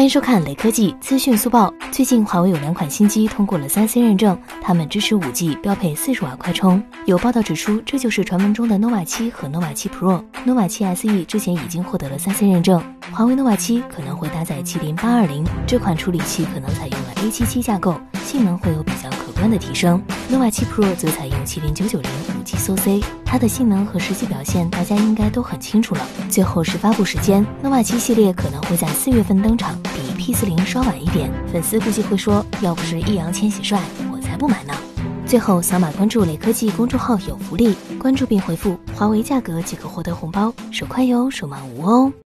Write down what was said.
欢迎收看雷科技资讯速报。最近，华为有两款新机通过了三 C 认证，它们支持五 G，标配四十瓦快充。有报道指出，这就是传闻中的 nova 七和 nova 七 Pro。nova 七 SE 之前已经获得了三 C 认证，华为 nova 七可能会搭载麒麟八二零，这款处理器可能采用了 A 七七架构，性能会有比较可观的提升。nova 七 Pro 则采用麒麟九九零五 G SoC，它的性能和实际表现大家应该都很清楚了。最后是发布时间，nova 七系列可能会在四月份登场。P 四零刷晚一点，粉丝估计会说，要不是易烊千玺帅，我才不买呢。最后扫码关注雷科技公众号有福利，关注并回复华为价格即可获得红包，手快有，手慢无哦。